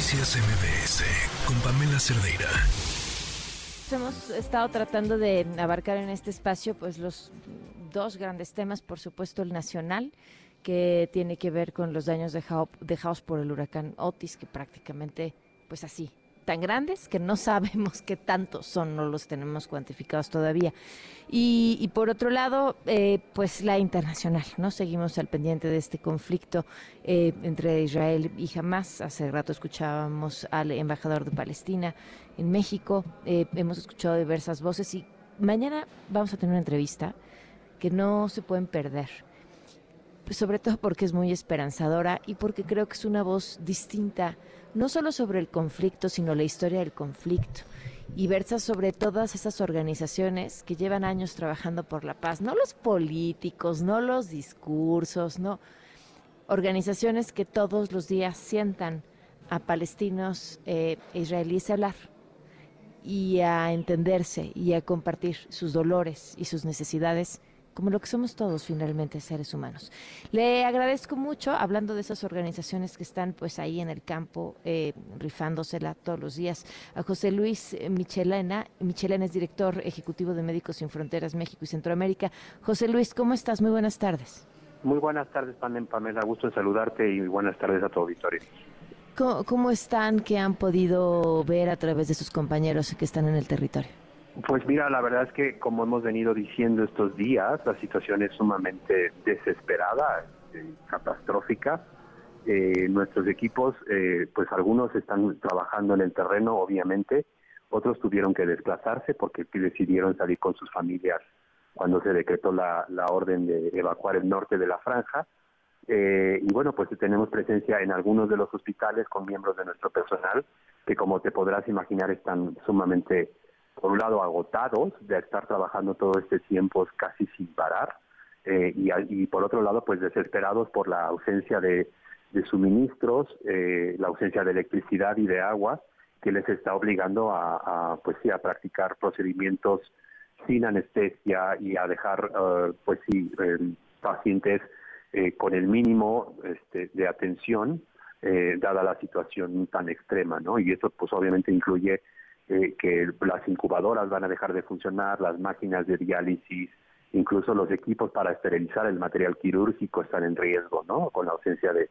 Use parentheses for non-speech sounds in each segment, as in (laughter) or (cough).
Noticias MBS con Pamela Cerdeira. Hemos estado tratando de abarcar en este espacio pues los dos grandes temas, por supuesto el nacional, que tiene que ver con los daños dejados por el huracán Otis, que prácticamente pues así tan grandes que no (laughs) sabemos qué tantos son, no los tenemos cuantificados todavía. Y, por otro lado, eh, pues la internacional, ¿no? Seguimos al pendiente de este conflicto eh, entre Israel y Hamas. Hace rato escuchábamos al embajador de Palestina en México, eh, hemos escuchado diversas voces y mañana vamos a tener una entrevista que no se pueden perder sobre todo porque es muy esperanzadora y porque creo que es una voz distinta no solo sobre el conflicto, sino la historia del conflicto. Y versa sobre todas esas organizaciones que llevan años trabajando por la paz, no los políticos, no los discursos, no, organizaciones que todos los días sientan a palestinos e israelíes hablar y a entenderse y a compartir sus dolores y sus necesidades como lo que somos todos finalmente seres humanos. Le agradezco mucho, hablando de esas organizaciones que están pues ahí en el campo eh, rifándosela todos los días, a José Luis Michelena, Michelena es director ejecutivo de Médicos Sin Fronteras México y Centroamérica. José Luis, ¿cómo estás? Muy buenas tardes. Muy buenas tardes, Pamela, gusto en saludarte y buenas tardes a tu auditorio. ¿Cómo están? ¿Qué han podido ver a través de sus compañeros que están en el territorio? Pues mira, la verdad es que como hemos venido diciendo estos días, la situación es sumamente desesperada, eh, catastrófica. Eh, nuestros equipos, eh, pues algunos están trabajando en el terreno, obviamente, otros tuvieron que desplazarse porque decidieron salir con sus familias cuando se decretó la, la orden de evacuar el norte de la franja. y bueno, pues tenemos presencia en algunos de los hospitales con miembros de nuestro personal que como te podrás imaginar están sumamente por un lado agotados de estar trabajando todo este tiempo casi sin parar eh, y, por otro lado pues desesperados por la ausencia de, suministros, eh, la ausencia de electricidad y de agua que les está obligando a, pues sí a practicar procedimientos sin anestesia y a dejar eh, pues sí pacientes con el mínimo este, de atención dada la situación tan extrema, ¿no? Y eso pues obviamente incluye que las incubadoras van a dejar de funcionar, las máquinas de diálisis, incluso los equipos para esterilizar el material quirúrgico están en riesgo, ¿no? Con la ausencia de,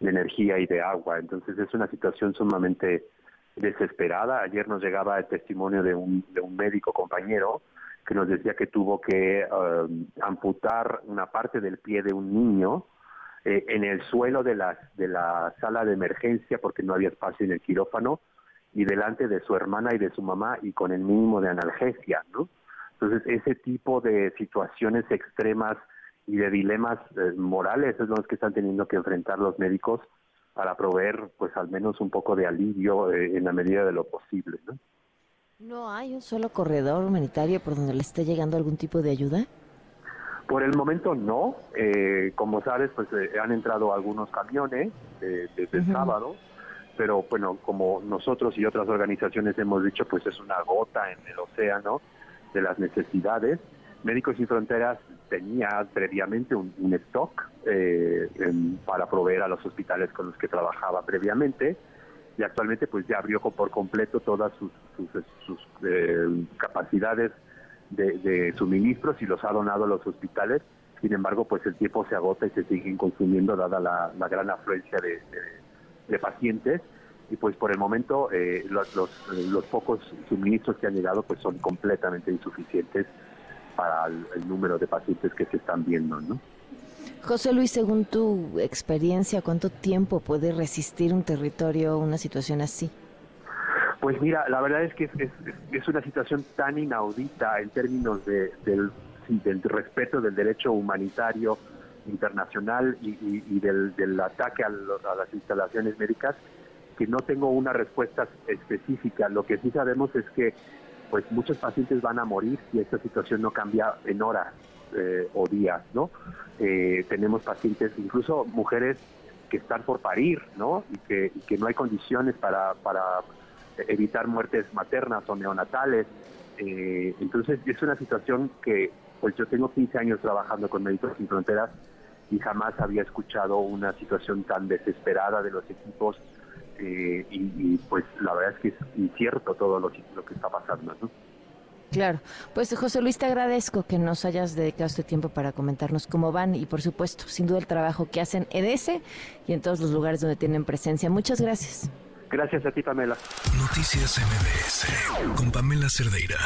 energía y de agua. Entonces es una situación sumamente desesperada. Ayer nos llegaba el testimonio de un, médico compañero que nos decía que tuvo que um, amputar una parte del pie de un niño eh, en el suelo de la sala de emergencia porque no había espacio en el quirófano y delante de su hermana y de su mamá y con el mínimo de analgesia, ¿no? Entonces, ese tipo de situaciones extremas y de dilemas eh, morales es los que están teniendo que enfrentar los médicos para proveer, pues, al menos un poco de alivio eh, en la medida de lo posible, ¿no? ¿No hay un solo corredor humanitario por donde le esté llegando algún tipo de ayuda? Por el momento no. Eh, como sabes, pues han entrado algunos camiones desde el sábado pero bueno, como nosotros y otras organizaciones hemos dicho, pues es una gota en el océano de las necesidades. Médicos Sin Fronteras tenía previamente un, stock eh, para proveer a los hospitales con los que trabajaba previamente y actualmente pues ya abrió por completo todas sus, eh, capacidades de, suministros y los ha donado a los hospitales. Sin embargo, pues el tiempo se agota y se siguen consumiendo dada la, gran afluencia de de pacientes y pues por el momento eh, los, los, pocos suministros que han llegado pues son completamente insuficientes para el, número de pacientes que se están viendo, ¿no? José Luis, según tu experiencia, ¿cuánto tiempo puede resistir un territorio una situación así? Pues mira, la verdad es que es, es, una situación tan inaudita en términos de, del, del respeto del derecho humanitario, internacional y, del, ataque a, las instalaciones médicas que no tengo una respuesta específica. Lo que sí sabemos es que pues muchos pacientes van a morir si esta situación no cambia en horas eh, o días, ¿no? Eh, tenemos pacientes, incluso mujeres que están por parir, ¿no? Y que, que no hay condiciones para, para evitar muertes maternas o neonatales. Eh, entonces es una situación que, pues yo tengo 15 años trabajando con Médicos Sin Fronteras y jamás había escuchado una situación tan desesperada de los equipos eh, y, pues la verdad es que es incierto todo lo, lo que está pasando. ¿no? Claro, pues José Luis, te agradezco que nos hayas dedicado este tiempo para comentarnos cómo van y por supuesto, sin duda el trabajo que hacen en ese y en todos los lugares donde tienen presencia. Muchas gracias. Gracias a ti, Pamela. Noticias MBS con Pamela Cerdeira.